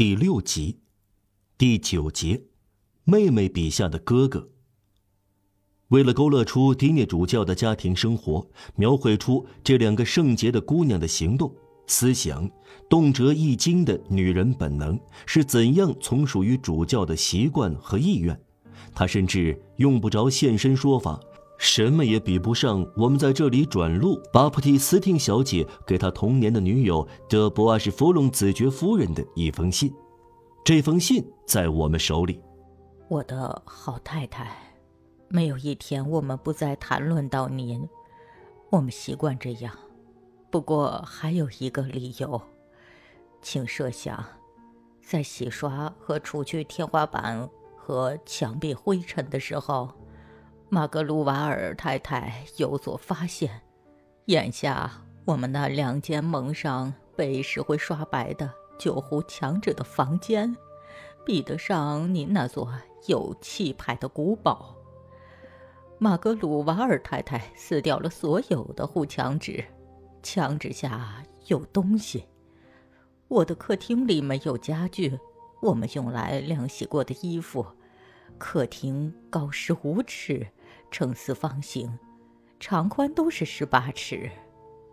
第六集，第九节，妹妹笔下的哥哥。为了勾勒出迪涅主教的家庭生活，描绘出这两个圣洁的姑娘的行动、思想，动辄易惊的女人本能是怎样从属于主教的习惯和意愿，他甚至用不着现身说法。什么也比不上我们在这里转录巴普蒂斯汀小姐给她童年的女友德博阿什弗隆子爵夫人的一封信。这封信在我们手里。我的好太太，没有一天我们不再谈论到您。我们习惯这样。不过还有一个理由，请设想，在洗刷和除去天花板和墙壁灰尘的时候。玛格鲁瓦尔太太有所发现，眼下我们那两间蒙上被石灰刷白的旧糊墙纸的房间，比得上您那座有气派的古堡。玛格鲁瓦尔太太撕掉了所有的护墙纸，墙纸下有东西。我的客厅里没有家具，我们用来晾洗过的衣服。客厅高十五尺。呈四方形，长宽都是十八尺。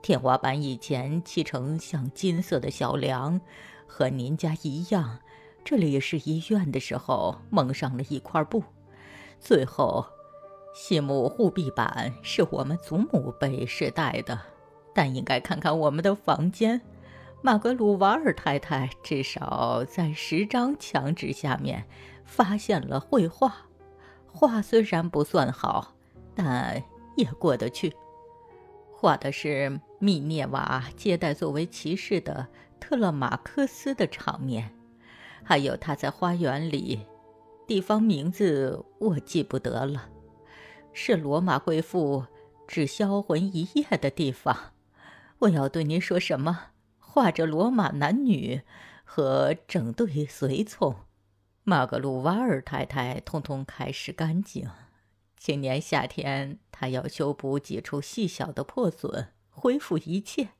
天花板以前砌成像金色的小梁，和您家一样。这里是医院的时候蒙上了一块布。最后，细木护壁板是我们祖母辈世代的。但应该看看我们的房间。马格鲁瓦尔太太至少在十张墙纸下面发现了绘画。画虽然不算好，但也过得去。画的是密涅瓦接待作为骑士的特勒马克思的场面，还有他在花园里，地方名字我记不得了，是罗马贵妇只销魂一夜的地方。我要对您说什么？画着罗马男女和整队随从。玛格鲁瓦尔太太通通开始干净。今年夏天，她要修补几处细小的破损，恢复一切。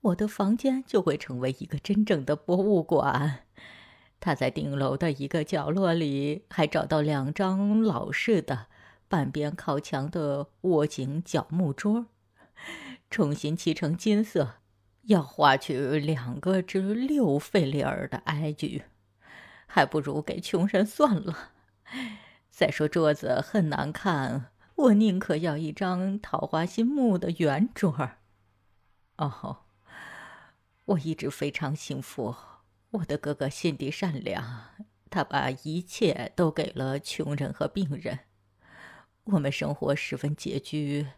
我的房间就会成为一个真正的博物馆。他在顶楼的一个角落里还找到两张老式的、半边靠墙的窝形角木桌，重新漆成金色，要花去两个至六费里尔的埃举。还不如给穷人算了。再说桌子很难看，我宁可要一张桃花心木的圆桌。哦，我一直非常幸福。我的哥哥心地善良，他把一切都给了穷人和病人。我们生活十分拮据，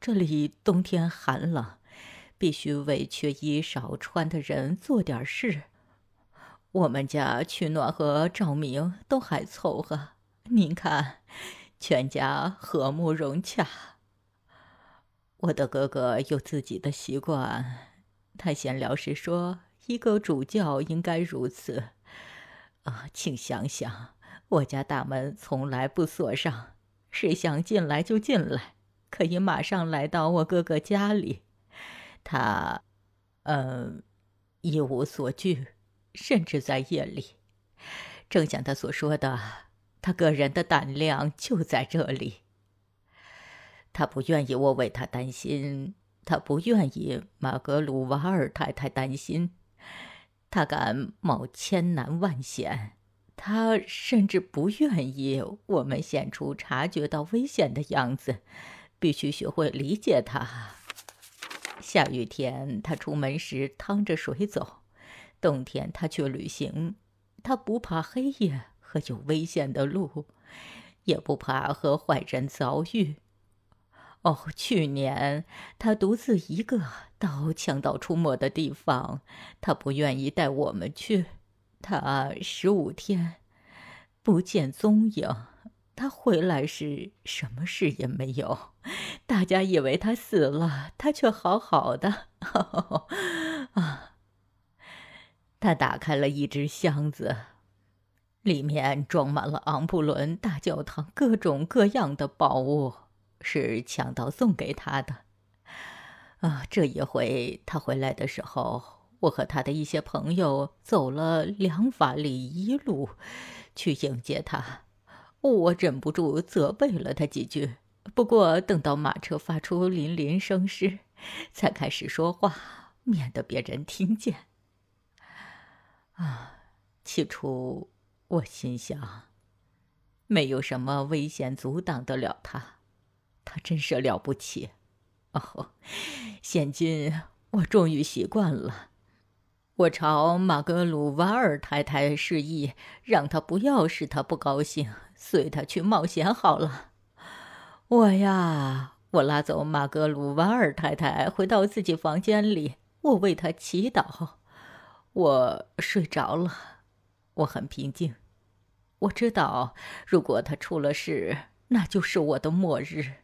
这里冬天寒冷，必须为缺衣少穿的人做点事。我们家取暖和照明都还凑合，您看，全家和睦融洽。我的哥哥有自己的习惯，他闲聊时说：“一个主教应该如此。”啊，请想想，我家大门从来不锁上，谁想进来就进来，可以马上来到我哥哥家里。他，嗯，一无所惧。甚至在夜里，正像他所说的，他个人的胆量就在这里。他不愿意我为他担心，他不愿意马格鲁瓦尔太太担心，他敢冒千难万险，他甚至不愿意我们显出察觉到危险的样子，必须学会理解他。下雨天，他出门时趟着水走。冬天他去旅行，他不怕黑夜和有危险的路，也不怕和坏人遭遇。哦，去年他独自一个到强盗出没的地方，他不愿意带我们去。他十五天不见踪影，他回来时什么事也没有，大家以为他死了，他却好好的。啊！他打开了一只箱子，里面装满了昂布伦大教堂各种各样的宝物，是强盗送给他的。啊，这一回他回来的时候，我和他的一些朋友走了两法里一路，去迎接他。我忍不住责备了他几句，不过等到马车发出铃铃声时，才开始说话，免得别人听见。啊，起初我心想，没有什么危险阻挡得了他，他真是了不起。哦，现今我终于习惯了。我朝马格鲁瓦尔太太示意，让她不要使他不高兴，随他去冒险好了。我呀，我拉走马格鲁瓦尔太太，回到自己房间里，我为她祈祷。我睡着了，我很平静。我知道，如果他出了事，那就是我的末日。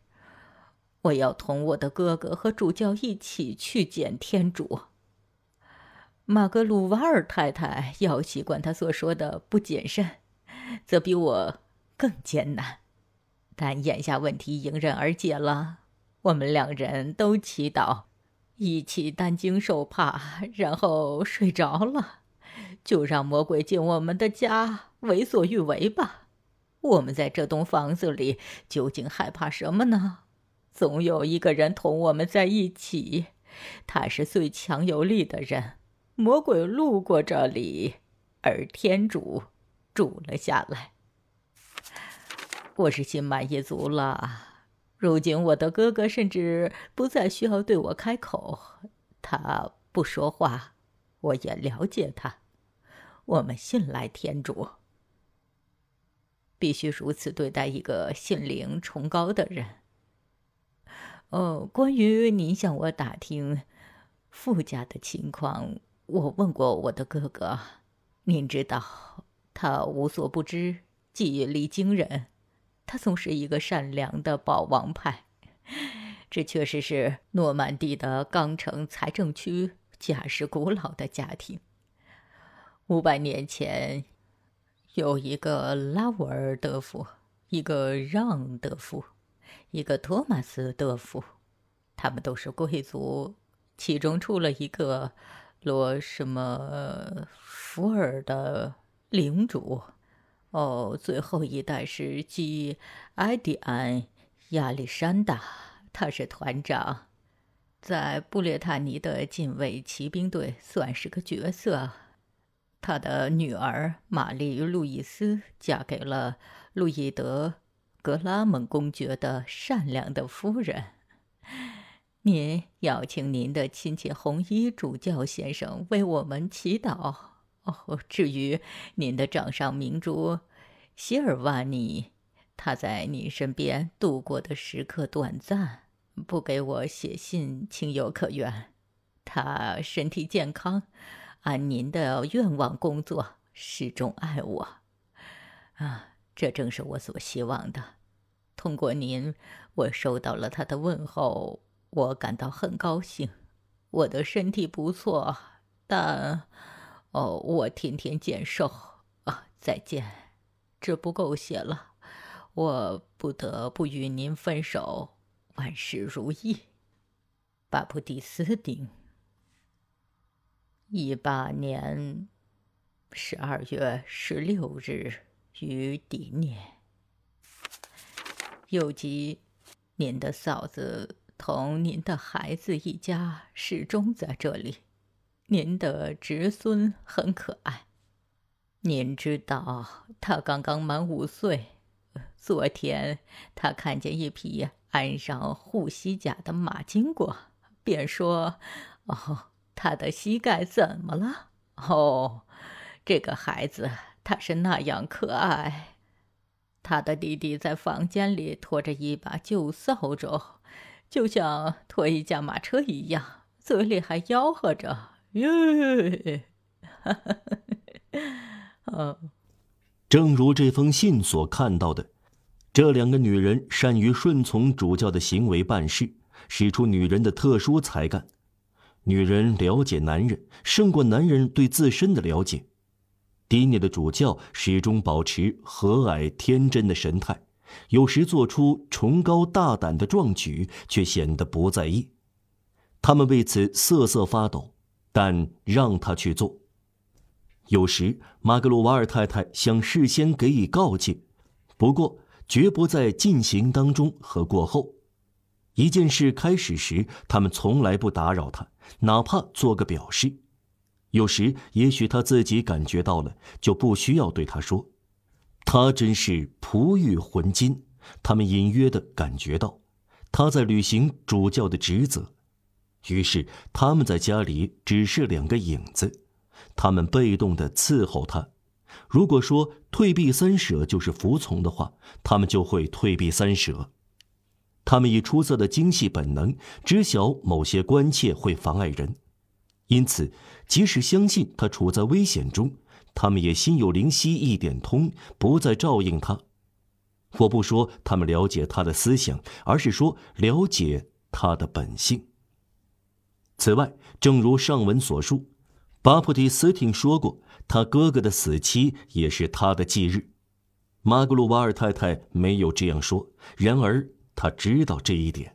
我要同我的哥哥和主教一起去见天主。马格鲁瓦尔太太要习惯他所说的不谨慎，则比我更艰难。但眼下问题迎刃而解了，我们两人都祈祷，一起担惊受怕，然后睡着了。就让魔鬼进我们的家，为所欲为吧。我们在这栋房子里，究竟害怕什么呢？总有一个人同我们在一起，他是最强有力的人。魔鬼路过这里，而天主住了下来。我是心满意足了。如今我的哥哥甚至不再需要对我开口，他不说话，我也了解他。我们信赖天主，必须如此对待一个心灵崇高的人。哦，关于您向我打听富家的情况。我问过我的哥哥，您知道，他无所不知，记忆力惊人，他总是一个善良的保王派。这确实是诺曼底的钢城财政区家世古老的家庭。五百年前，有一个拉沃尔德夫，一个让德夫，一个托马斯德夫，他们都是贵族，其中出了一个。罗什么福尔的领主，哦，最后一代是基埃迪安亚历山大，他是团长，在布列塔尼的禁卫骑兵队算是个角色。他的女儿玛丽路易斯嫁给了路易德格拉蒙公爵的善良的夫人。您邀请您的亲戚红衣主教先生为我们祈祷哦。至于您的掌上明珠希尔瓦尼，他在您身边度过的时刻短暂，不给我写信情有可原。他身体健康，按您的愿望工作，始终爱我。啊，这正是我所希望的。通过您，我收到了他的问候。我感到很高兴，我的身体不错，但，哦，我天天减瘦啊！再见，这不够写了，我不得不与您分手。万事如意，巴布蒂斯丁。一八年十二月十六日于底涅，又及您的嫂子。同您的孩子一家始终在这里，您的侄孙很可爱。您知道，他刚刚满五岁。昨天他看见一匹安上护膝甲的马经过，便说：“哦，他的膝盖怎么了？哦，这个孩子他是那样可爱。”他的弟弟在房间里拖着一把旧扫帚。就像拖一架马车一样，嘴里还吆喝着“耶”。正如这封信所看到的，这两个女人善于顺从主教的行为办事，使出女人的特殊才干。女人了解男人，胜过男人对自身的了解。迪涅的主教始终保持和蔼天真的神态。有时做出崇高大胆的壮举，却显得不在意。他们为此瑟瑟发抖，但让他去做。有时马格鲁瓦尔太太想事先给予告诫，不过绝不在进行当中和过后。一件事开始时，他们从来不打扰他，哪怕做个表示。有时也许他自己感觉到了，就不需要对他说。他真是璞玉浑金。他们隐约的感觉到，他在履行主教的职责。于是他们在家里只是两个影子。他们被动的伺候他。如果说退避三舍就是服从的话，他们就会退避三舍。他们以出色的精细本能知晓某些关切会妨碍人，因此即使相信他处在危险中，他们也心有灵犀一点通，不再照应他。我不说他们了解他的思想，而是说了解他的本性。此外，正如上文所述，巴普蒂斯汀说过，他哥哥的死期也是他的忌日。马格鲁瓦尔太太没有这样说，然而。他知道这一点。